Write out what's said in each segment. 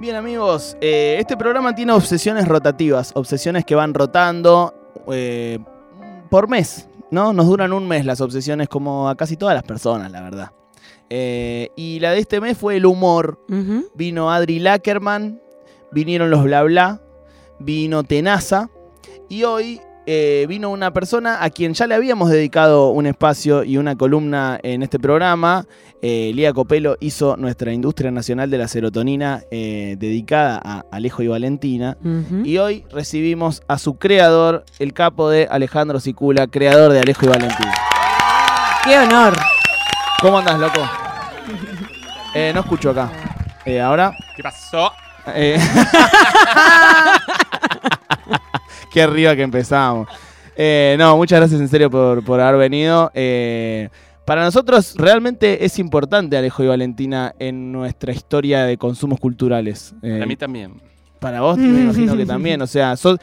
Bien amigos, eh, este programa tiene obsesiones rotativas, obsesiones que van rotando eh, por mes, ¿no? Nos duran un mes las obsesiones como a casi todas las personas, la verdad. Eh, y la de este mes fue el humor. Vino Adri Lackerman, vinieron los Bla Bla, vino Tenaza y hoy eh, vino una persona a quien ya le habíamos dedicado un espacio y una columna en este programa. Eh, Lía Copelo hizo nuestra industria nacional de la serotonina eh, dedicada a Alejo y Valentina. Y hoy recibimos a su creador, el capo de Alejandro Sicula, creador de Alejo y Valentina. ¡Qué honor! ¿Cómo andas, loco? Eh, no escucho acá. Eh, Ahora. ¿Qué pasó? Eh, Qué arriba que empezamos. Eh, no, muchas gracias en serio por, por haber venido. Eh, para nosotros realmente es importante Alejo y Valentina en nuestra historia de consumos culturales. Eh, A mí también. para vos me imagino que también. O sea, ¿sos-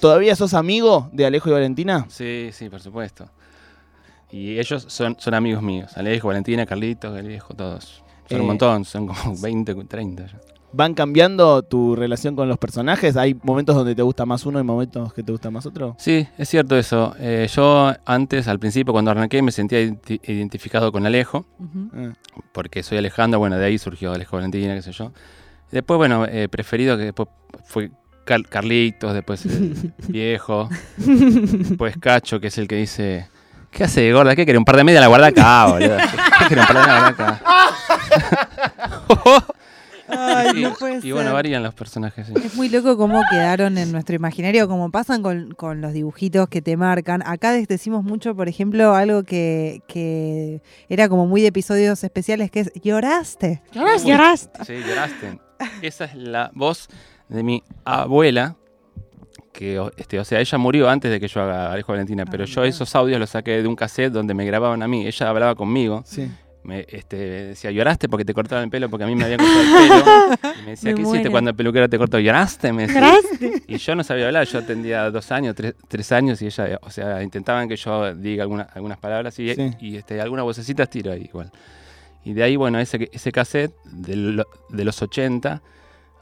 ¿todavía sos amigo de Alejo y Valentina? Sí, sí, por supuesto. Y ellos son, son amigos míos. Alejo, Valentina, Carlitos, Alejo, todos. Son Eh. un montón, son como 20, 30 ya. ¿Van cambiando tu relación con los personajes? ¿Hay momentos donde te gusta más uno y momentos que te gusta más otro? Sí, es cierto eso. Eh, yo antes, al principio, cuando arranqué, me sentía identi- identificado con Alejo. Eh, porque soy Alejandro, bueno, de ahí surgió Alejo Valentina, qué sé yo. Después, bueno, eh, preferido que después fue Car- Carlitos, después el viejo, después Cacho, que es el que dice, ¿qué hace, gorda? ¿Qué quiere? ¿Un par de media la guarda acá, boludo? ¿Qué quiere? ¿Un par de media la guarda acá? Ay, y, no puede y bueno, varían los personajes, sí. Es muy loco cómo quedaron en nuestro imaginario, como pasan con, con los dibujitos que te marcan. Acá decimos mucho, por ejemplo, algo que, que era como muy de episodios especiales, que es lloraste. Lloras, lloras. Sí, lloraste. Esa es la voz de mi abuela, que, o- este, o sea, ella murió antes de que yo haga Alejo Valentina, pero yo esos audios los saqué de un cassette donde me grababan a mí. Ella hablaba conmigo, sí. Me este, decía, lloraste porque te cortaron el pelo, porque a mí me habían cortado el pelo. Y me decía, Me ¿qué hiciste cuando el peluquero te cortó? ¿Lloraste? Me decía. Lloraste. Y yo no sabía hablar, yo tendría dos años, tres, tres años, y ella, o sea, intentaban que yo diga alguna- algunas palabras y, Sí. y este, algunas vocecitas tiro ahí igual. Y de ahí, bueno, ese, ese cassette de, lo- de los 80,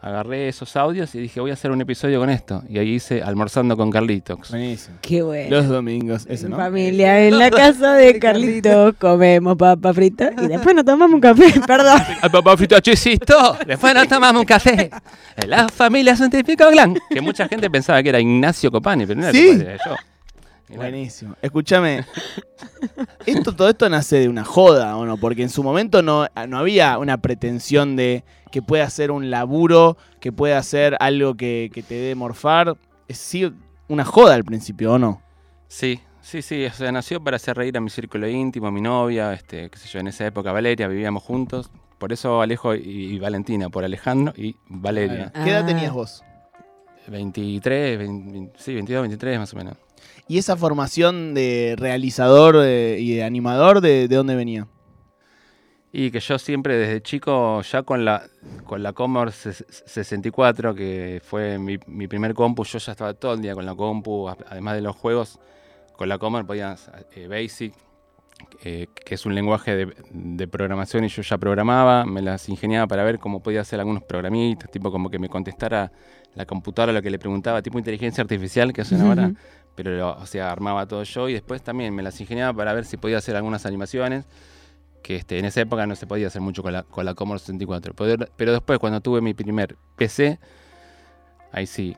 agarré esos audios y dije, voy a hacer un episodio con esto. Y ahí hice Almorzando con Carlitos. Buenísimo. Qué bueno. Los domingos, ese, ¿no? Familia, en la casa de Carlitos comemos papa frita y después nos tomamos un café. Perdón. ¡Al papá frito chisito! Después nos tomamos un café. En la familia científico Glan. Que mucha gente pensaba que era Ignacio Copani, pero no era ¿Sí? Copani, era yo. Buenísimo. Escúchame. Esto, todo esto nace de una joda, ¿o no? Porque en su momento no, no había una pretensión de que pueda ser un laburo, que pueda ser algo que, que te dé morfar. Es sí una joda al principio, ¿o no? Sí, sí, sí, o sea, nació para hacer reír a mi círculo íntimo, a mi novia, este, qué sé yo, en esa época Valeria, vivíamos juntos. Por eso Alejo y, y Valentina, por Alejandro y Valeria. ¿Qué edad Ah. tenías vos? 23, 20, sí, 22, 23 más o menos. ¿Y esa formación de realizador eh, y de animador, de, de dónde venía? Y que yo siempre desde chico, ya con la, con la Commodore ses- 64, que fue mi, mi primer compu, yo ya estaba todo el día con la compu, además de los juegos, con la Commodore podías eh, Basic, eh, que es un lenguaje de, de programación y yo ya programaba, me las ingeniaba para ver cómo podía hacer algunos programitas, tipo como que me contestara la computadora lo que le preguntaba, tipo inteligencia artificial que hacen ahora, pero o sea, armaba todo yo y después también me las ingeniaba para ver si podía hacer algunas animaciones que este, en esa época no se podía hacer mucho con la, con la Commodore 64. Pero, pero después, cuando tuve mi primer PC, ahí sí,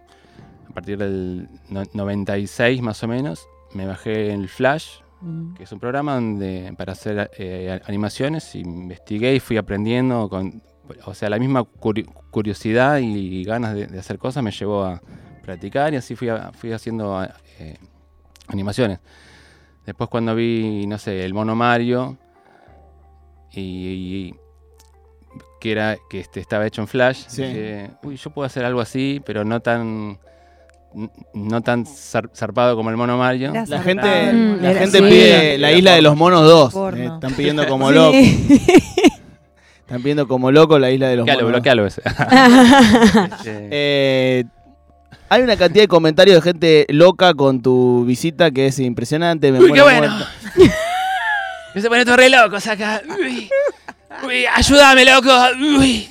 a partir del no- 96 más o menos, me bajé el Flash, Mm. que es un programa donde, para hacer eh, animaciones, investigué y fui aprendiendo con... O sea, la misma curi- curiosidad y ganas de, de hacer cosas me llevó a practicar y así fui, a- fui haciendo eh, animaciones. Después cuando vi, no sé, el mono Mario y, y- que era que este, estaba hecho en Flash, Sí. dije, uy, yo puedo hacer algo así, pero no tan no tan zar- zarpado como el mono Mario. La gente, la gente sí. pide la isla de los monos 2. Porno. Eh, están pidiendo como Sí. loco. Están pidiendo como loco la isla de los Bloquealo, monos. bloquealo ese. Eh, hay una cantidad de comentarios de gente loca con tu visita que es impresionante. me Uy, pone qué bueno. Me se pone todo re locos acá. Uy, uy, ayúdame, loco. Uy.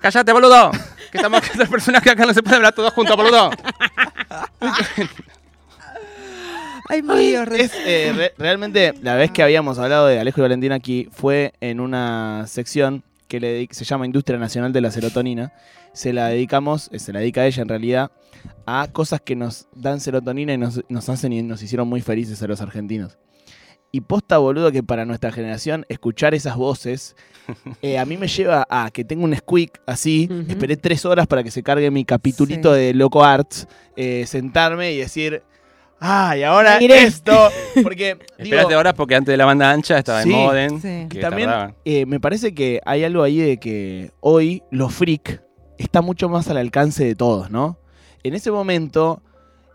¡Cállate, boludo! Que estamos tres personas que acá no se pueden hablar todos juntos, boludo. Ay, re- Es, eh, re- realmente, la vez que habíamos hablado de Alejo y Valentina aquí fue en una sección que le se llama Industria Nacional de la Serotonina. Se la dedicamos, eh, se la dedica a ella en realidad, a cosas que nos dan serotonina y nos, nos hacen y nos hicieron muy felices a los argentinos. Y posta, boludo, que para nuestra generación escuchar esas voces eh, a mí me lleva a que tengo un squeak así. Esperé tres horas para que se cargue mi capitulito Sí. de Loco Arts. eh, sentarme y decir, ¡ay, ahora Miré. esto! Porque, digo, Espérate ahora porque antes de la banda ancha estaba Sí, en Modem. sí. Que y también tardaba. eh, me parece que hay algo ahí de que hoy lo freak está mucho más al alcance de todos, ¿no? En ese momento,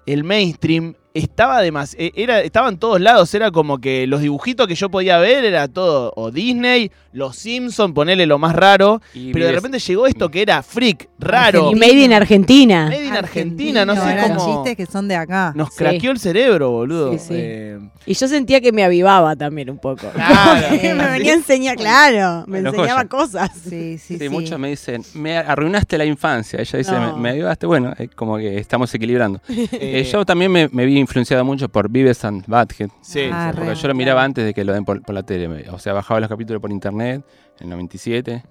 el mainstream estaba además, era, estaba en todos lados, era como que los dibujitos que yo podía ver era todo, o Disney, los Simpson, ponerle lo más raro, Y pero de repente llegó esto que era freak, raro, Y Made in Argentina. made in Argentina, no sé eran cómo... chistes que son de acá. Nos Sí. craqueó el cerebro, boludo. Sí, sí. Eh, Y yo sentía que me avivaba también un poco. Claro. me venía a enseñar, claro. Me Bueno, enseñaba joya. cosas. Sí, sí, Sí, sí. muchos me dicen, me arruinaste la infancia. Ella dice, No. me, me ayudaste. Bueno, como que estamos equilibrando. Eh, yo también me, me vi influenciado mucho por Vives and Butthead. sí, Ah, sí. Porque re. yo lo miraba antes de que lo den por, por la tele. O sea, bajaba los capítulos por internet en el 97.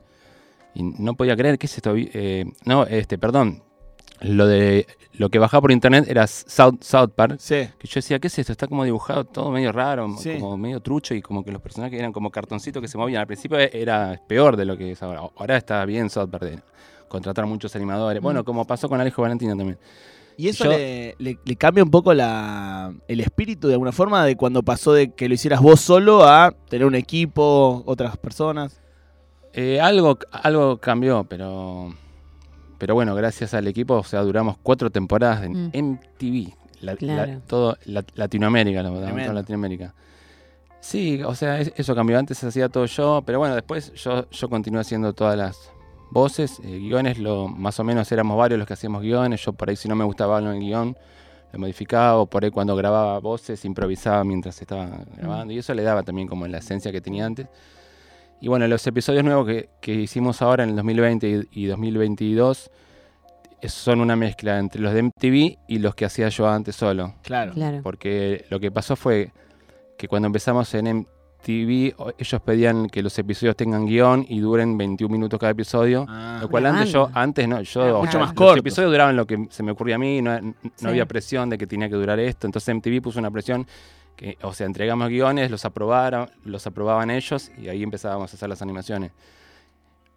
Y no podía creer, ¿qué es esto? Eh, no, este, perdón. Lo de lo que bajaba por internet era South, South Park. Sí. Que yo decía, ¿qué es esto? Está como dibujado todo medio raro, Sí. como medio trucho y como que los personajes eran como cartoncitos que se movían. Al principio e- era peor de lo que es ahora. Ahora está bien South Park de contratar muchos animadores. Bueno, como pasó con Alejo Valentina también. Y eso Yo- le, le- le cambia un poco la, el espíritu de alguna forma de cuando pasó de que lo hicieras vos solo a tener un equipo, otras personas. Eh, algo, algo cambió, pero, pero bueno, gracias al equipo, o sea, duramos cuatro temporadas en Mm. MTV, la- la- todo la- Latinoamérica, Tremendo. toda Latinoamérica. Sí, o sea, es- eso cambió. Antes hacía todo yo, pero bueno, después yo, yo continué haciendo todas las voces, eh, guiones, lo, más o menos éramos varios los que hacíamos guiones. Yo por ahí si no me gustaba algo en el guion, lo modificaba, o por ahí cuando grababa voces, improvisaba mientras estaba grabando, y eso le daba también como la esencia que tenía antes. Y bueno, los episodios nuevos que, que hicimos ahora en el 2020 y, y 2022 es- son una mezcla entre los de MTV y los que hacía yo antes solo. Claro. Claro. Porque lo que pasó fue que cuando empezamos en MTV, o- ellos pedían que los episodios tengan guion y duren 21 minutos cada episodio. Ah, Lo cual antes yo, antes no, yo mucho más los cortos. episodios duraban lo que se me ocurría a mí, no, no Sí. había presión de que tenía que durar esto. Entonces MTV puso una presión que, o sea, entregamos guiones, los aprobaron, los aprobaban ellos y ahí empezábamos a hacer las animaciones.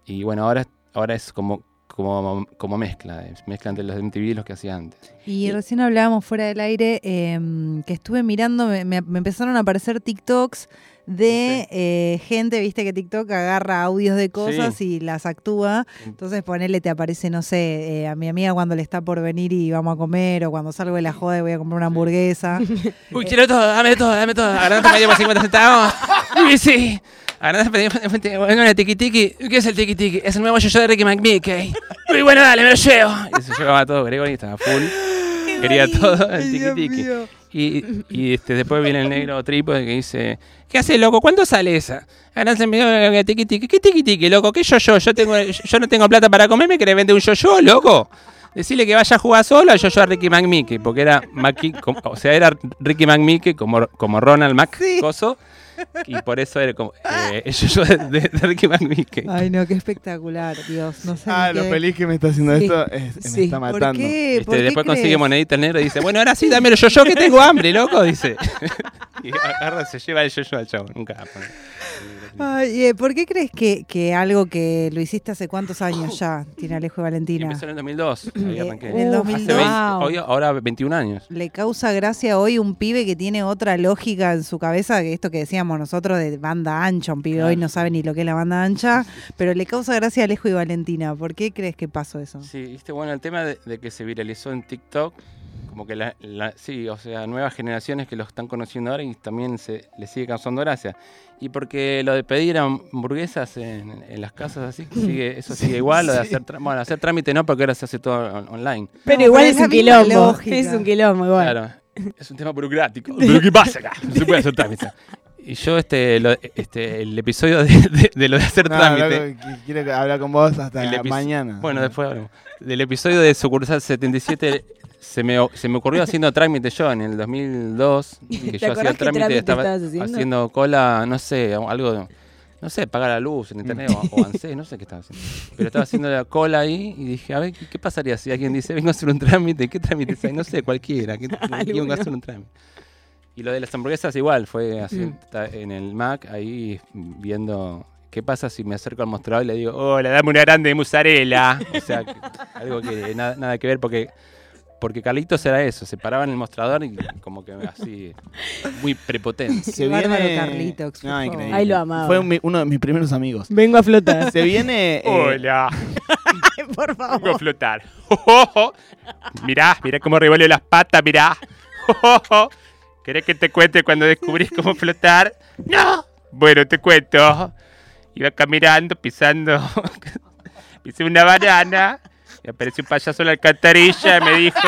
Y bueno, ahora, ahora es como, como, como mezcla, es mezcla entre los de MTV y los que hacía antes. Y recién hablábamos fuera del aire em, que estuve mirando, me empezaron a aparecer TikToks de eh, gente, viste que TikTok agarra audios de cosas Sí. y las actúa. Entonces ponele, te aparece, no sé, eh, a mi amiga cuando le está por venir y vamos a comer, o cuando salgo de la joda y voy a comprar una hamburguesa. Uy, quiero todo, dame todo, dame todo. Ahora te pedimos 50 centavos. Uy, sí. Ahora te pedimos una tiki tiki. ¿Qué es el tiki tiki? Es el nuevo yo de Ricky McMickey. Uy, bueno, dale, me lo llevo. Y se llevaba todo, Gregory estaba full. Quería todo el tiki tiki. Y, y este, después viene el negro trípode que dice, ¿qué hace, loco? ¿Cuánto sale esa? Ahora se me dio tiki tiki. ¿Qué tiki tiki, loco? ¿Qué yo yo? Yo, tengo, yo no tengo plata para comer, ¿me querés vender un yo yo, loco? Decirle que vaya a jugar solo al yo yo a Ricky McMickey, porque era como- o sea, era Ricky McMickey como, como Ronald Mac Sí. Y por eso era como eh, el yo yo de, de- Ricky. Ay, no, qué espectacular, Dios. No sé. Ah, lo qué- feliz que me está haciendo Sí. esto es- me Sí. está ¿Por matando. qué? Viste, ¿Por qué después consigue crees? monedita el negro y dice, bueno, ahora sí, dámelo yo yo que tengo hambre, loco, dice. y agarra, se lleva el yo yo al chavo, nunca. Ay, eh, ¿Por qué crees que, que algo que lo hiciste hace cuántos años ya tiene Alejo y Valentina? empezó en el 2002, ahí arranqué. en el Uf, 2002. Hace 20, Wow. hoy- ahora 21 años. le causa gracia hoy un pibe que tiene otra lógica en su cabeza que esto que decíamos nosotros de banda ancha. Un pibe hoy no sabe ni lo que es la banda ancha, pero le causa gracia a Alejo y Valentina. ¿Por qué crees que pasó eso? Sí, viste, bueno, el tema de, de que se viralizó en TikTok, como que la, la- sí, o sea, nuevas generaciones que lo están conociendo ahora y también se le sigue causando gracia. Y porque lo de pedir hamburguesas en, en las casas así, sigue, eso sigue igual, lo de hacer, bueno, hacer trámite no, porque ahora se hace todo on- online. Pero No, igual pero es un quilombo. lógica. Es un quilombo igual. Claro, es un tema burocrático. ¿Pero qué pasa acá? No se puede hacer trámite. Y yo, este, lo- este el episodio de, de- de lo de hacer No, trámite. qui- quiero hablar con vos hasta mañana. Bueno, después hablamos. Del episodio de Sucursal 77 se me, se me ocurrió haciendo trámite yo en el 2002. Que ¿Te yo hacía trámite, estaba haciendo? haciendo cola, no sé, algo, no sé, pagar la luz en internet o, o ANSES, no sé qué estaba haciendo. Pero estaba haciendo la cola ahí y dije, a ver, ¿qué, qué pasaría si alguien dice, vengo a hacer un trámite? ¿Qué trámite es ahí? No sé, cualquiera. ¿qué, vengo a hacer un trámite. Y lo de las hamburguesas igual, fue así, Mm. en el Mac, ahí viendo qué pasa si me acerco al mostrador y le digo, hola, dame una grande de mozzarella. O sea, que- algo que nada, nada que ver porque... Porque Carlitos era eso, se paraba en el mostrador y como que así, muy prepotente. se bárbaro viene. Carlitos, por No, favor. increíble. Ay, lo amaba. Fue un- uno de mis primeros amigos. Vengo a flotar. Se viene. eh, Hola, Por vengo a favor. flotar. mirá, mirá cómo revuelve las patas, mirá. ¿Querés que te cuente cuando descubrís cómo flotar? No. Bueno, te cuento. Iba caminando, pisando. Pisé una banana. Y apareció un payaso en la alcantarilla y me dijo.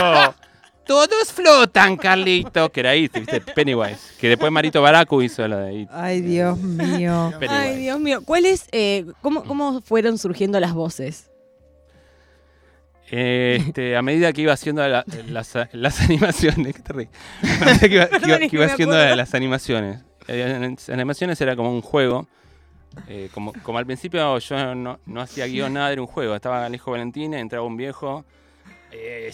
Todos flotan, Carlito. Que era ahí, viste, Pennywise. Que después Marito Baracu hizo lo de ahí. Ay, Dios mío. Pennywise. Ay, Dios mío. ¿Cuál es, eh, cómo, cómo fueron surgiendo las voces? Este, a medida que iba haciendo la- las, las animaciones, ¿qué te? A medida que iba, que iba- que que iba haciendo las animaciones. Eh, Las animaciones era como un juego. Eh, como, como al principio yo no, no hacía guion nada, era un juego. Estaba Alejo Valentín, entraba un viejo. eh,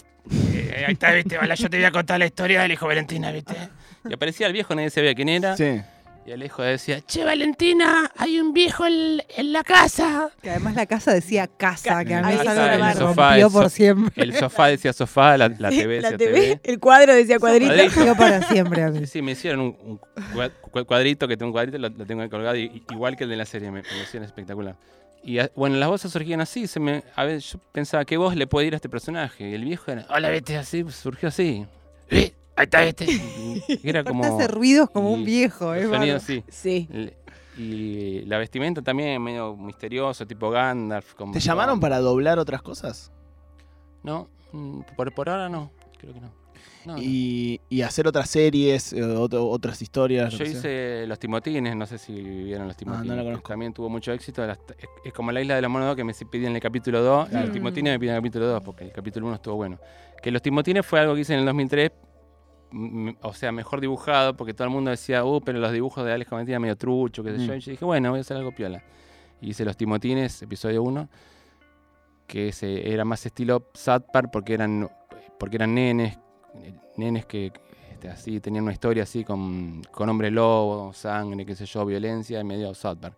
eh, ahí está, viste, Hola, yo te voy a contar la historia de Alejo Valentina, viste. Y aparecía el viejo, nadie sabía quién era. Sí. Y Alejo decía, che, Valentina, hay un viejo en, en la casa. Que además la casa decía casa, Ca- que a mí que el me sofá, el por siempre. El sofá decía sofá, la, la TV la decía TV, TV. el cuadro decía cuadrito. Cuadrito. Quedó para siempre a mí. Sí, sí, me hicieron un, un cua- cua- cuadrito, que tengo un cuadrito, lo, lo tengo ahí colgado, y- igual que el de la serie, me, me hicieron espectacular. Y bueno, las voces surgían así, se me, a ver, yo pensaba, ¿qué voz le puede ir a este personaje? Y el viejo era, hola, vete, así, surgió así. "Eh, Ahí está. Y Era como... Hace ruidos como y un viejo, es bárbaro. así. Sí. El- Y la vestimenta también medio misterioso, tipo Gandalf. como ¿Te llamaron para doblar otras cosas? No, mm, por, por ahora no, creo que no. No, no. Y, y hacer otras series, eh, otro- otras historias. lo Yo sea. hice Los Timotines, no sé si vieron Los Timotines. Ah, no la que conozco. También tuvo mucho éxito. las- es, es como la isla de la mono que me piden el capítulo 2. Los Mm. Timotines me piden el capítulo 2 porque el capítulo 1 estuvo bueno. Que Los Timotines fue algo que hice en el 2003. O sea, mejor dibujado, porque todo el mundo decía, uh, pero los dibujos de Alex Valentina medio trucho, qué sé yo. Mm. Y yo dije, bueno, voy a hacer algo piola. Y hice Los Timotines, episodio 1, que ese era más estilo Park porque eran, porque eran nenes, eh, nenes que este, así tenían una historia así con, con hombre lobo, sangre, qué sé yo, violencia, y medio South Park.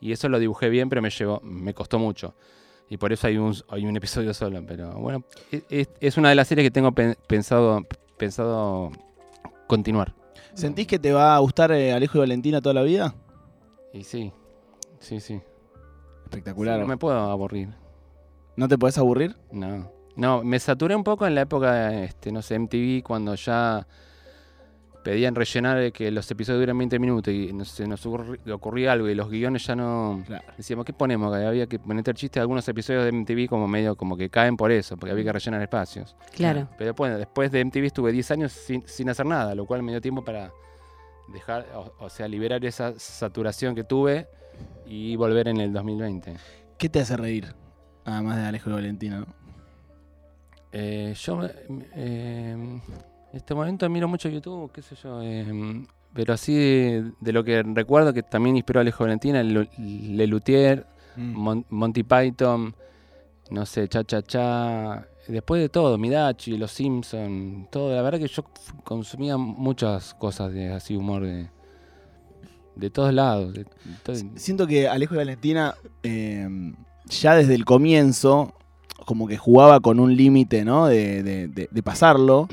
Y eso lo dibujé bien, pero me llevó, me costó mucho. Y por eso hay un, hay un episodio solo. Pero bueno, e- es, es una de las series que tengo pen- pensado, pensado continuar. ¿Sentís que te va a gustar eh, Alejo y Valentina toda la vida? Y sí, sí, sí. Espectacular. No me puedo aburrir. ¿No te podés aburrir? No. No, me saturé un poco en la época, este, no sé, MTV, cuando ya pedían rellenar que los episodios duran 20 minutos y nos ocurri- ocurría algo y los guiones ya no... Claro. Decíamos, ¿qué ponemos? Que había que meter chistes de algunos episodios de MTV como medio como que caen por eso, porque había que rellenar espacios. Claro. Pero bueno, después de MTV estuve 10 años sin, sin hacer nada, lo cual me dio tiempo para dejar, o, o sea, liberar esa saturación que tuve y volver en el 2020. ¿Qué te hace reír? Además de Alejo y Valentina, ¿no? Eh, yo eh, en este momento miro mucho YouTube, qué sé yo, eh, pero así de, de lo que recuerdo que también inspiró a Alejo Valentina, Le Luthier, Mon- Monty Python, no sé, Cha Cha Cha, después de todo, Midachi, Los Simpson, todo, la verdad que yo consumía muchas cosas de así humor de, de todos lados. de- de todo- Siento que Alejo y Valentina, eh, ya desde el comienzo, como que jugaba con un límite, ¿no? De- de pasarlo.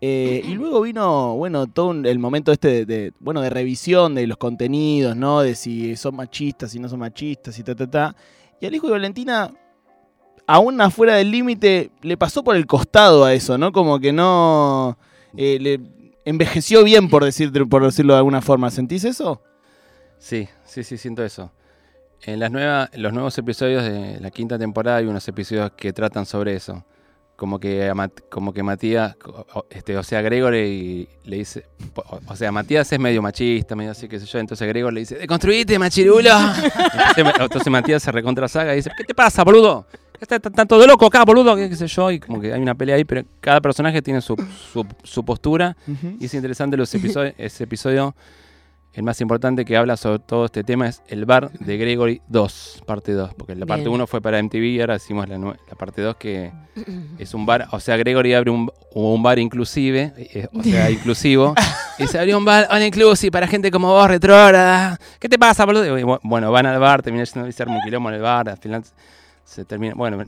Eh, y luego vino, bueno, todo el momento este de, de, bueno, de revisión de los contenidos, ¿no? De si son machistas, si no son machistas, y ta, ta, ta. Y Alejo y Valentina, aún afuera del límite, le pasó por el costado a eso, ¿no? Como que no... eh, le envejeció bien, por, decir, por decirlo de alguna forma. ¿Sentís eso? Sí, sí, sí, siento eso. En las nuevas, los nuevos episodios de la quinta temporada hay unos episodios que tratan sobre eso. Como que a Mat- como que Matías, este, o sea, Gregory le dice, o, sea, Matías es medio machista, medio así, qué sé yo, entonces Gregory le dice, deconstruite, machirulo. entonces, entonces Matías se recontra saga y dice, ¿qué te pasa, boludo? Está tan todo loco acá, boludo, qué, sé yo, y como que hay una pelea ahí, pero cada personaje tiene su, su, su postura y es interesante los episodios, ese episodio, el más importante que habla sobre todo este tema es el bar de Gregory 2, parte 2, porque la parte Bien. 1 fue para MTV y ahora hicimos la, la parte 2 que es un bar, o sea, Gregory abre un, un bar inclusive, eh, o sea, inclusivo, y se abrió un bar all inclusive para gente como vos, retrógrada. ¿Qué te pasa, boludo? Y bueno, van al bar, termina siendo ser un quilombo en el bar, al final se termina, bueno,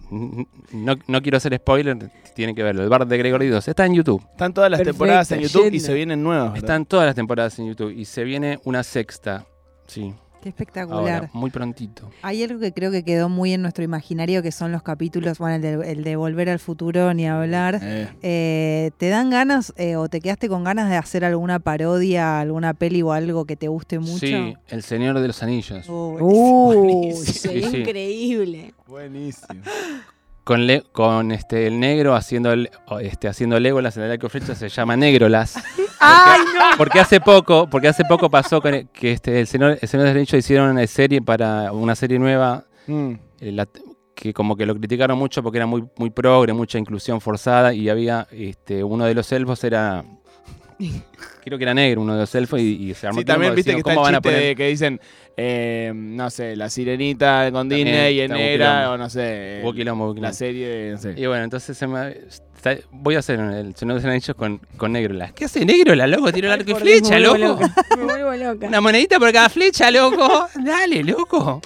no, no quiero hacer spoiler, tienen que verlo, el bar de Gregory 2, está en YouTube. Están todas las Perfecto, temporadas en YouTube y se vienen nuevas. ¿verdad? Están todas las temporadas en YouTube y se viene una sexta. Sí, Qué espectacular. ahora, muy prontito. Hay algo que creo que quedó muy en nuestro imaginario, que son los capítulos, bueno, el de, el de Volver al Futuro, ni hablar. Eh, Eh, ¿Te dan ganas eh, o te quedaste con ganas de hacer alguna parodia, alguna peli o algo que te guste mucho? Sí, El Señor de los Anillos. Oh, Uh, Buenísimo. sería Sí, sí. increíble. buenísimo. Con, Le- con este el negro haciendo el- este haciendo Legolas en el arco flecha se llama Negrolas. ¡Ay, no! Porque hace poco, porque hace poco pasó con el- que este el señor, el señor de Anillos hicieron una serie para una serie nueva Mm. eh, la- que como que lo criticaron mucho porque era muy muy progre, mucha inclusión forzada y había este uno de los elfos era creo que era negro uno de los elfos y, y se armó Sí, también viste que está el ¿cómo van a chiste poner de que dicen, eh, no sé, la sirenita con También Disney y en está un negra, quilombo. o no sé, Hubo quilombo, hubo la quilombo. serie no sé. Y bueno, entonces se me- está- voy a hacer el Señor de los Anillos con, con Negrolas. ¿Qué hace Negrolas, loco? Tiro el arco y Por Dios, flecha, me vuelvo loco. loca, Me vuelvo loca. Una monedita por cada flecha, loco. Dale, loco.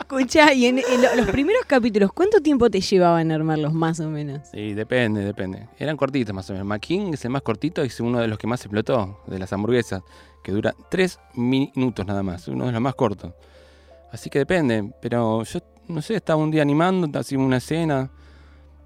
Escucha, y en, en lo- los primeros capítulos, ¿cuánto tiempo te llevaban armarlos más o menos? Sí, depende, depende. Eran cortitos más o menos. McKing es el más cortito y es uno de los que más explotó, de las hamburguesas, que dura tres minutos nada más, uno de los más cortos. Así que depende, pero yo no sé, estaba un día animando, así una escena,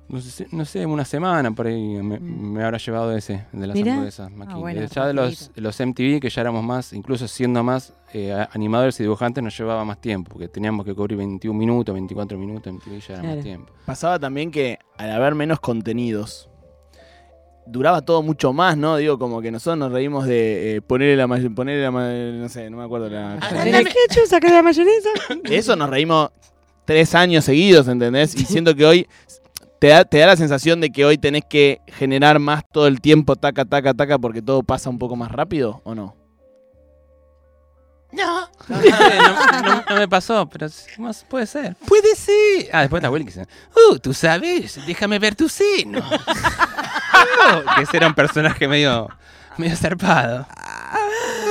no sé, no sé, una semana por ahí me, Mm. me habrá llevado ese, de las hamburguesas. McKing. bueno, ya de los, MTV, que ya éramos más, incluso siendo más eh, animadores y dibujantes, nos llevaba más tiempo, porque teníamos que cubrir 21 minutos, 24 minutos, MTV ya era Claro. más tiempo. Pasaba también que al haber menos contenidos, duraba todo mucho más, ¿no? Digo, como que nosotros nos reímos de eh, ponerle la ponerle la no sé, no me acuerdo la... ¿En el ketchup sacas la mayonesa? De eso nos reímos tres años seguidos, ¿entendés? Y siento que hoy te da, te da la sensación de que hoy tenés que generar más todo el tiempo, taca, taca, taca, porque todo pasa un poco más rápido, ¿o no? No, no, no, no- no me pasó, pero más puede ser. Puede ser. Ah, después está Wilkinson. Uh, tú sabes, déjame ver tu seno. Uh, que ese era un personaje medio, medio zarpado.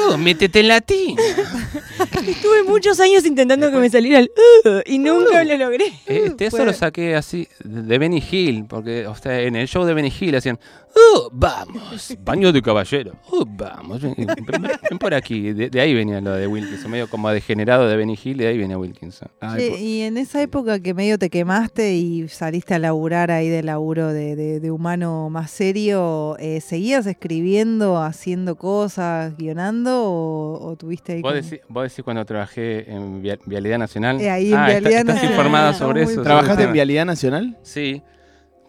Uh, métete en latín. Estuve muchos años intentando que me saliera el "Uh", y nunca lo logré. Este, eso lo saqué así de Benny Hill, porque o sea, en el show de Benny Hill hacían, uh, vamos, baño de caballero, uh, vamos, ven, ven- ven por aquí. De, de ahí venía lo de Wilkinson, medio como degenerado de Benny Hill, de ahí venía Wilkinson. Ay, Che, po- y en esa época que medio te quemaste y saliste a laburar ahí de laburo de, de- de humano más serio, eh, ¿seguías escribiendo, haciendo cosas, guionando o, o tuviste ahí ¿Vos como- decís, vos decís cuando trabajé en Via- Vialidad Nacional? Eh, ahí en Ah, Vialidad está- estás informada Ah, sobre eso. ¿Trabajaste en. Vialidad Nacional? Sí,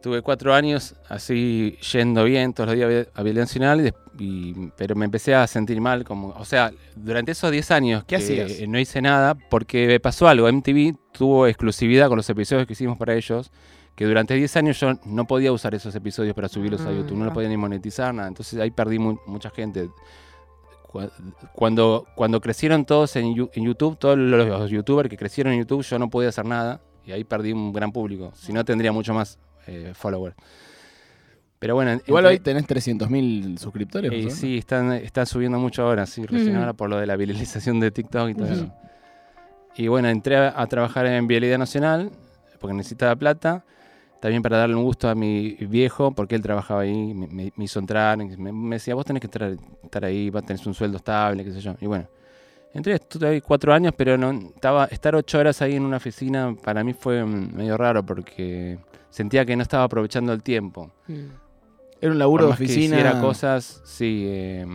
tuve cuatro años así yendo bien todos los días a Vi- a Vialidad Nacional, y pero me empecé a sentir mal. como O sea, durante esos 10 años ¿Qué que hacías? no hice nada porque me pasó algo. MTV tuvo exclusividad con los episodios que hicimos para ellos, que durante 10 años yo no podía usar esos episodios para subirlos a YouTube, no lo ah. podía ni monetizar, nada. Entonces ahí perdí mu- mucha gente. Cu- Cuando, cuando crecieron todos en, YouTube, todos los, los youtubers que crecieron en YouTube, yo no podía hacer nada y ahí perdí un gran público. Si no, tendría mucho más eh, followers. Pero bueno, Igual entre- hoy tenés 300.000 suscriptores. y ¿no? sí, están, están subiendo mucho ahora, sí, recién Ujú. ahora por lo de la viralización de TikTok y todo eso. Y bueno, entré a, a trabajar en Vialidad Nacional porque necesitaba plata. También para darle un gusto a mi viejo, porque él trabajaba ahí, me, hizo entrar, me, me decía, vos tenés que estar, estar ahí, tener un sueldo estable, qué sé yo. Y bueno, entré, estuve ahí cuatro años, pero no estaba estar ocho horas ahí en una oficina para mí fue mm, medio raro porque sentía que no estaba aprovechando el tiempo. Mm. Era un laburo Por de más que oficina. hiciera cosas, sí. eh,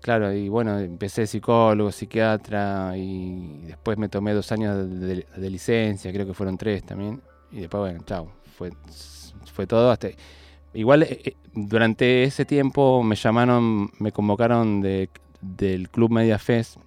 claro, y bueno, empecé psicólogo, psiquiatra y después me tomé dos años de, de- de licencia, creo que fueron tres también. y después, bueno, chao. Fue, fue todo hasta... Igual eh, eh, durante ese tiempo me llamaron, me convocaron de, del Club Media Fest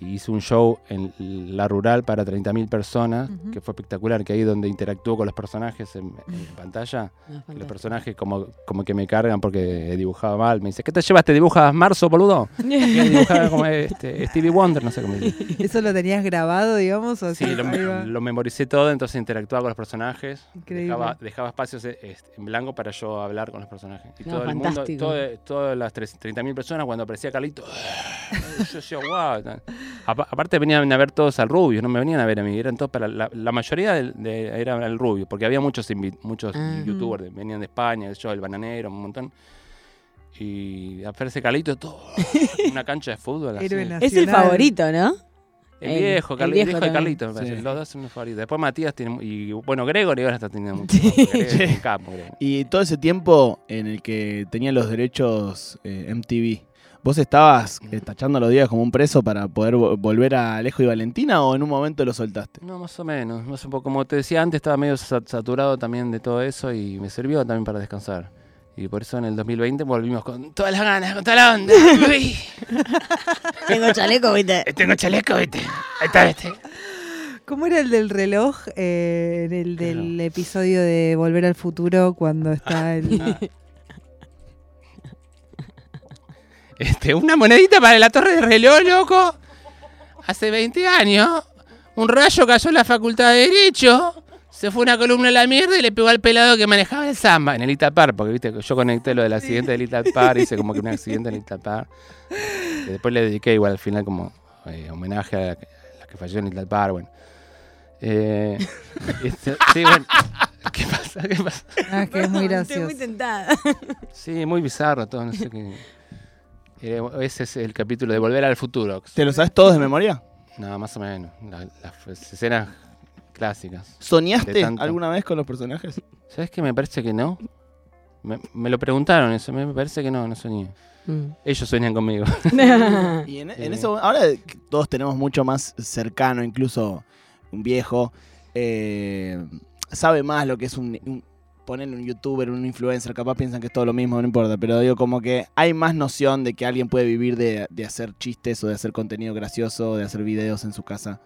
y hice un show en la rural para 30.000 personas, que fue espectacular, que ahí donde interactúo con los personajes en, en pantalla, No, que los fantástico. personajes como, como que me cargan porque dibujaba mal. Me dice, ¿qué te llevas? ¿Te dibujas marzo, boludo? Y dibujaba como este, Stevie Wonder, no sé cómo dice. ¿Eso lo tenías grabado, digamos? O Sí, lo, lo memoricé todo, entonces interactuaba con los personajes. Dejaba, dejaba espacios eh, este, en blanco para yo hablar con los personajes. Y No, todo el mundo, fantástico. todo- todas las tres- 30.000 personas, cuando aparecía Carlito, yo decía, wow. Apa- aparte venían a ver todos al Rubio, no me venían a ver a mí, eran todos para la, la mayoría de, era el Rubio, porque había muchos muchos Ah. youtubers, de- venían de España, yo, el Bananero, un montón. Y aparece Carlito, todo, una cancha de fútbol. así. Es el favorito, ¿no? El El- viejo, el Carli- el viejo de también. Carlito, me parece. Sí. Los dos son mis favoritos. Después Matías tiene. Y bueno, Gregory ahora está teniendo mucho. Gregory es un capo, Gregory. Y todo ese tiempo en el que tenía los derechos eh, MTV, ¿vos estabas eh, tachando los días como un preso para poder vo- volver a Alejo y Valentina o en un momento lo soltaste? No, más o menos. Más un poco. Como te decía antes, estaba medio sa- saturado también de todo eso y me sirvió también para descansar. Y por eso en el 2020 volvimos con todas las ganas, con toda la onda. Uy, Tengo chaleco, ¿viste? tengo chaleco, viste. Ahí está, viste. ¿Cómo era el del reloj eh, en el del episodio de Volver al Futuro cuando está el... Este, una monedita para la torre de reloj, loco. Hace 20 años, un rayo cayó en la facultad de Derecho. Se fue una columna a la mierda y le pegó al pelado que manejaba el samba en el Itapar, porque viste que yo conecté lo del accidente del Itapar, hice como que un accidente en el Itapar. Después le dediqué igual al final como eh, homenaje a la, que- a la que falló en el Itapar, bueno. Eh, este, sí, bueno. ¿Qué pasa? ¿Qué pasa? Ah, que es muy Estoy gracioso. muy tentada. Sí, muy bizarro todo, no sé qué. Eh, ese es el capítulo de Volver al Futuro. ¿Te lo sabes todos de memoria? No, más o menos. La- las escenas clásicas. ¿Soñaste tanto. alguna vez con los personajes? ¿Sabes qué? Me parece que no. Me, me lo preguntaron eso. Me, parece que no, no soñé. Mm. Ellos sueñan conmigo. Y en, en Sí. eso, ahora que todos tenemos mucho más cercano, incluso un viejo, eh, sabe más lo que es un, un- ponerle un youtuber, un influencer, capaz piensan que es todo lo mismo, no importa, pero digo como que hay más noción de que alguien puede vivir de, de hacer chistes o de hacer contenido gracioso, de hacer videos en su casa.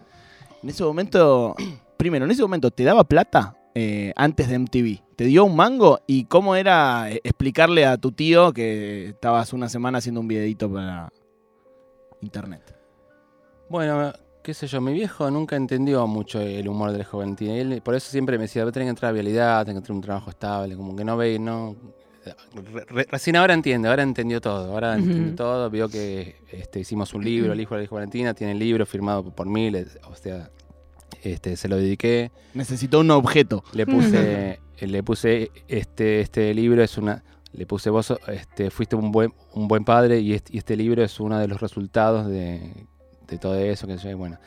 En ese momento, primero, en ese momento, ¿te daba plata eh, antes de MTV? ¿Te dio un mango? ¿Y cómo era eh, explicarle a tu tío que estabas una semana haciendo un videito para internet? Bueno, qué sé yo, mi viejo nunca entendió mucho el humor del joventín. Él, por eso siempre me decía, tenés que entrar a vialidad, tenés que entrar a un trabajo estable, como que no ve, no... re- re- recién ahora entiende, ahora entendió todo, ahora Ujú. entendió todo, vio que este, hicimos un libro, el hijo de la hija Valentina, tiene el libro firmado por mí, le- o sea, este, se lo dediqué. Necesitó un objeto. Le puse, le puse este, este libro es una, le puse vos, este, fuiste un buen, un buen padre y este, y este libro es uno de los resultados de, de todo eso que yo, bueno,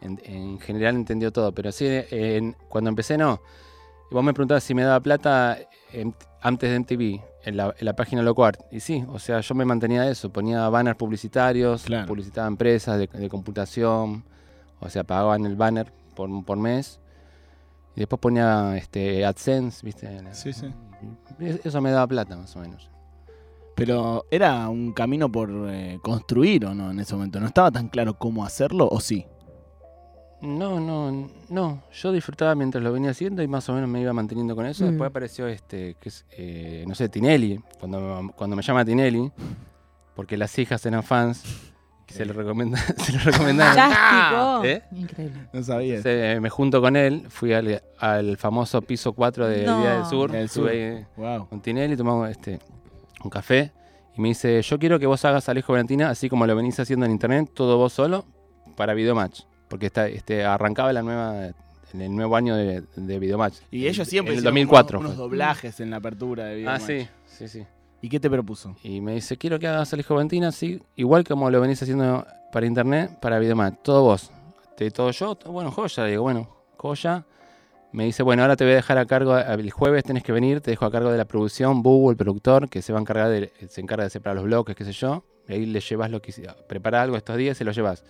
en, en general entendió todo, pero sí, en- cuando empecé no. Vos me preguntabas si me daba plata en- antes de MTV, en la, en la página Locuart. Y sí, o sea, yo me mantenía eso, ponía banners publicitarios, Claro. publicitaba empresas de, de computación, o sea, pagaban el banner por, por mes. Y después ponía este, AdSense, ¿viste? Sí, sí. Eso me daba plata, más o menos. Pero era un camino por eh, construir o no en ese momento. ¿No estaba tan claro cómo hacerlo o sí? No, no, no. Yo disfrutaba mientras lo venía haciendo y más o menos me iba manteniendo con eso. Mm. Después apareció este, que es, eh, no sé, Tinelli. Cuando, cuando me llama Tinelli, porque las hijas eran fans, que se lo recomienda, se lo recomendaron. Fantástico. ¿Eh? Increíble. No sabía. Entonces, eh, me junto con él, fui al, al famoso piso 4 de No. Vida del Sur. Del Estuve Sur. ahí Wow. con Tinelli, tomamos este, un café y me dice, yo quiero que vos hagas Alejo Valentina así como lo venís haciendo en internet, todo vos solo, para Videomatch. Porque está, este, arrancaba la nueva, en el nuevo año de, de Videomatch. Y ellos siempre En el hicieron 2004 unos, unos doblajes en la apertura de Ah, Videomatch. sí, sí, sí. ¿Y qué te propuso? Y me dice, quiero que hagas Alejo Valentina así, igual como lo venís haciendo para internet, para Videomatch. Todo vos. Te, todo yo, bueno, joya. Le digo, bueno, joya. Me dice, bueno, ahora te voy a dejar a cargo, el jueves tenés que venir, te dejo a cargo de la producción, Bubu, el productor, que se va a encargar de, se encarga de separar los bloques, qué sé yo. Y ahí le llevas lo que prepara algo estos días y se lo llevas.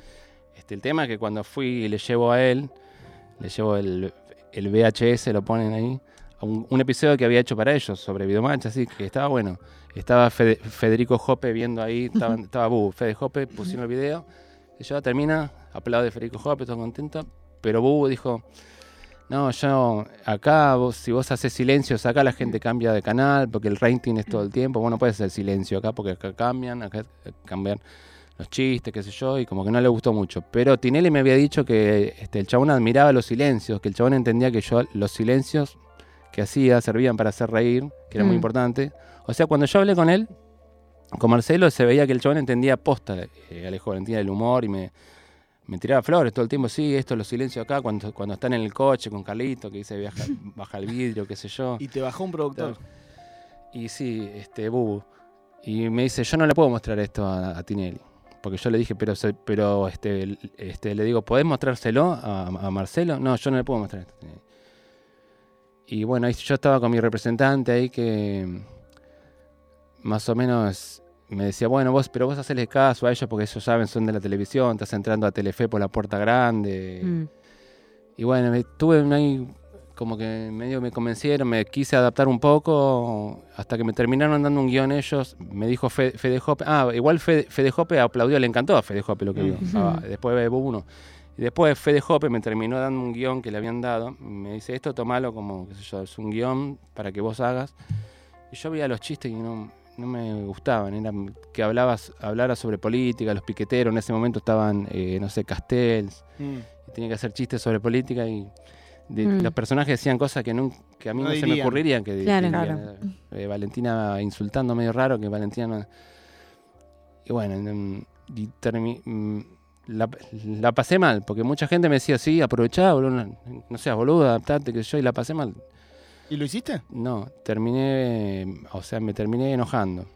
Este, el tema es que cuando fui y le llevo a él, le llevo el, el VHS, lo ponen ahí. Un, un episodio que había hecho para ellos sobre Videomatch, así que estaba bueno. Estaba Fede- Federico Jope viendo ahí, estaba, estaba Bubu, Fede Jope, pusieron el video. Y yo termina, aplaude Federico Jope, todo contento. Pero Bubu dijo, no, yo acá, vos, si vos haces silencios, acá la gente cambia de canal porque el rating es todo el tiempo. Vos no puedes hacer silencio acá porque acá cambian, acá cambian los chistes, qué sé yo, y como que no le gustó mucho. Pero Tinelli me había dicho que este, el chabón admiraba los silencios, que el chabón entendía que yo los silencios que hacía servían para hacer reír, que era muy Mm. importante. O sea, cuando yo hablé con él, con Marcelo, se veía que el chabón entendía posta, eh, Alejo Valentina, el humor y me, me tiraba flores todo el tiempo. Sí, esto, los silencios acá, cuando, cuando están en el coche con Carlito, que dice viaja, baja el vidrio, qué sé yo. Y te bajó un productor. Y sí, este, Bubu. Y me dice, yo no le puedo mostrar esto a, a Tinelli. Porque yo le dije, pero, pero este, este, le digo, ¿podés mostrárselo a, a Marcelo? No, yo no le puedo mostrar esto. a Tinelli. Y bueno, yo estaba con mi representante ahí que mm, más o menos me decía, bueno, vos, pero vos hacele caso a ellos porque ellos saben, son de la televisión, estás entrando a Telefe por la puerta grande. Mm. Y bueno, tuve ahí como que medio me convencieron, me quise adaptar un poco, hasta que me terminaron dando un guion ellos. Me dijo Fe- Fede Jope, ah, igual Fede, Fede Jope aplaudió, le encantó a Fede Jope lo que vio. Ah, después de uno. Y después Fede Jope me terminó dando un guion que le habían dado. Me dice, esto tomalo como, qué sé yo, es un guion para que vos hagas. Y yo veía los chistes y no, no me gustaban. Era que hablabas, hablara sobre política, los piqueteros. En ese momento estaban, eh, no sé, Castells Mm. y tenía que hacer chistes sobre política y de- Mm. los personajes decían cosas que, nun- que a mí No no, se me ocurrirían que Claro. dirían. Eh, Valentina insultando medio raro que Valentina no- y bueno mm, y termi- mm, la, la pasé mal porque mucha gente me decía sí aprovechá boludo, no, no seas boludo adaptate que yo y la pasé mal ¿Y lo hiciste? no terminé o sea me terminé enojando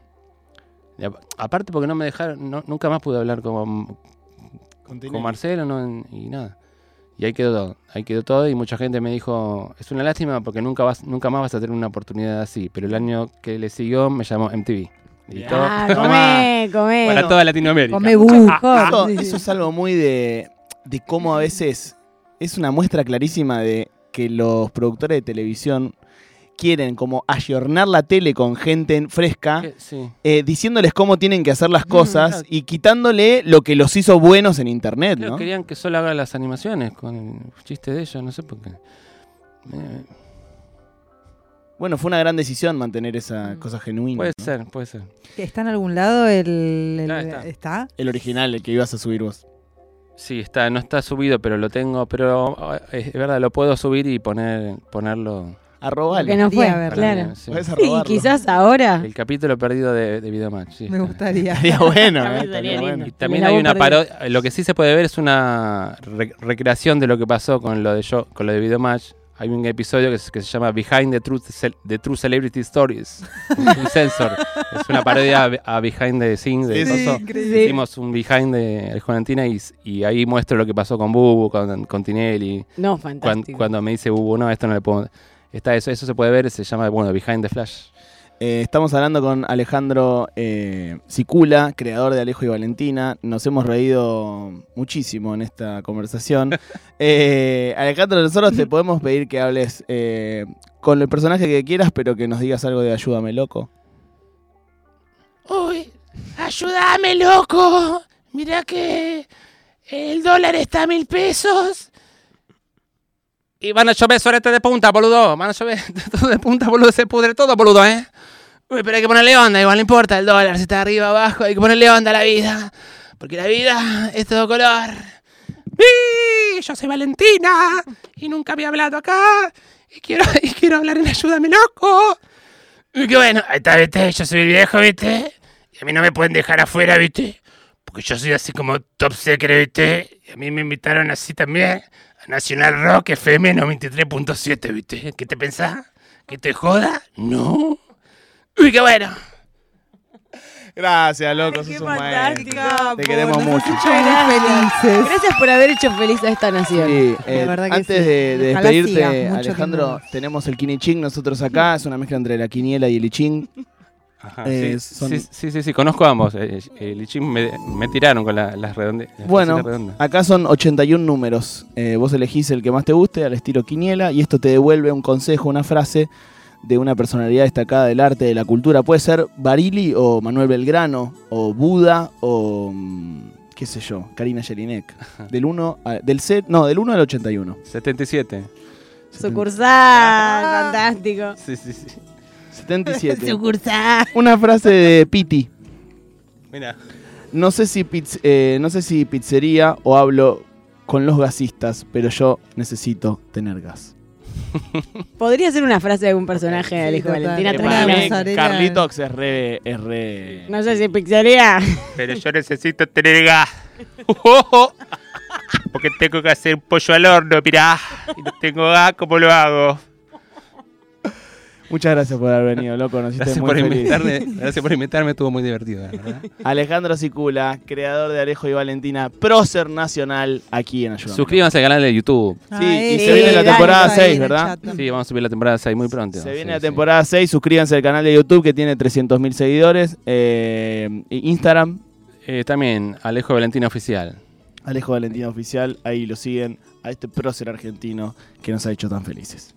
aparte porque no me dejaron no- nunca más pude hablar con, Con con Marcelo no, y nada. Y ahí quedó todo. Ahí quedó todo y mucha gente me dijo, es una lástima porque nunca vas, nunca más vas a tener una oportunidad así. Pero el año que le siguió me llamó MTV. Y todo, Ah, Toma. comé, comé. para toda Latinoamérica. Come Sí, sí. eso es algo muy de, de cómo a veces es una muestra clarísima de que los productores de televisión quieren como ayornar la tele con gente en- fresca, Sí. eh, diciéndoles cómo tienen que hacer las cosas claro. y quitándole lo que los hizo buenos en internet, Creo ¿no? que Querían que solo haga las animaciones con el chiste de ellos, no sé por qué. Eh, Bueno, fue una gran decisión mantener esa Mm. cosa genuina. puede ¿no? ser, puede ser. ¿Está en algún lado el, el- está. ¿Está? El original, el que ibas a subir vos. Sí, está, no está subido, pero lo tengo, pero eh, es verdad, lo puedo subir y poner, ponerlo. Que no fue, Quería verlo. claro. Sí. Y quizás ahora. El capítulo perdido de, de Videomatch. sí, Me gustaría. Estaría bueno, También ¿eh? estaría Estaría lindo. bueno. Y también hay una parodia. Lo que sí se puede ver es una re- recreación de lo que pasó con lo de yo, con lo de Videomatch. Hay un episodio que, se- que se llama Behind the Truth, Cel- the True Celebrity Stories. un sensor. Es una parodia a, a Behind the Scene de Sí, increíble. Hicimos un Behind de Argentina y, y ahí muestro lo que pasó con Bubu, con, con Tinelli. No, fantástico. cuando me dice Bubu, no, esto no le puedo. Está eso, eso se puede ver, se llama, bueno, Behind the Flash. Eh, estamos hablando con Alejandro eh, Sicula, creador de Alejo y Valentina. Nos hemos reído muchísimo en esta conversación. Eh, Alejandro, nosotros te podemos pedir que hables eh, con el personaje que quieras, pero que nos digas algo de Ayúdame, loco. Uy, ayúdame, loco. Mira que el dólar está a mil pesos. Y van a llover sorete de punta, boludo. Van a llover todo de punta, boludo. Se pudre todo, boludo, ¿eh? Uy, pero hay que ponerle onda, igual no importa el dólar, si está arriba abajo, hay que ponerle onda a la vida. Porque la vida es todo color. ¡Sí! Yo soy Valentina y nunca había hablado acá. Y quiero, y quiero hablar en Ayúdame, loco. Y que bueno, ahí está, viste, yo soy viejo, viste. Y a mí no me pueden dejar afuera, viste. Porque yo soy así como top secret, viste. Y a mí me invitaron así también Nacional Rock FM 93.7, viste. ¿Qué te pensás? ¿Que te joda? No. Uy, qué bueno. Gracias, loco, Qué sos un maestro. Te queremos mucho. Gracias. felices. Gracias por haber hecho feliz a esta nación. Sí, La eh, verdad que antes sí. de, despedirte, siga Alejandro, tenemos el Kiniching nosotros acá. Es una mezcla entre la quiniela y el I Ching. Ajá, Eh, sí, son- sí, sí, sí, sí, conozco a ambos. Eh, eh, Lichín me, me tiraron con la- las redondas. Bueno, acá son 81 números. Eh, vos elegís el que más te guste al estilo quiniela y esto te devuelve un consejo, una frase de una personalidad destacada del arte, de la cultura. Puede ser Barili o Manuel Belgrano o Buda o mm, qué sé yo, Karina Jelinek. Del 1 a- del set, no, del 1 al 81. 77. Sucursal, fantástico. Sí, sí, sí. 77. Sucursal. Una frase de Piti. Mira. No sé si piz- eh, no sé si pizzería o hablo con los gasistas, pero yo necesito tener gas. Podría ser una frase de algún personaje Sí, del hijo de total. Valentina Eh, Una para mí, tranquila. mozzarella. Carlitos es re, es re- No sé si pizzería. Pero yo necesito tener gas. Porque tengo que hacer un pollo al horno, mirá. Y no tengo gas, ¿cómo lo hago? Muchas gracias por haber venido, loco. Nos hiciste Gracias muy por, feliz. invitarme, gracias por invitarme, estuvo muy divertido. Alejandro Sicula, creador de Alejo y Valentina, prócer nacional aquí en Ayuda. Suscríbanse al canal de YouTube. Sí, y se viene la temporada ahí seis, en el ¿verdad? chat también. Sí, vamos a subir la temporada 6 muy pronto. Se Sí, viene la sí. temporada 6, suscríbanse al canal de YouTube que tiene 300.000 seguidores. eh, y Instagram, Eh, también, Alejo Valentina Oficial. Alejo Valentina Oficial, ahí lo siguen a este prócer argentino que nos ha hecho tan felices.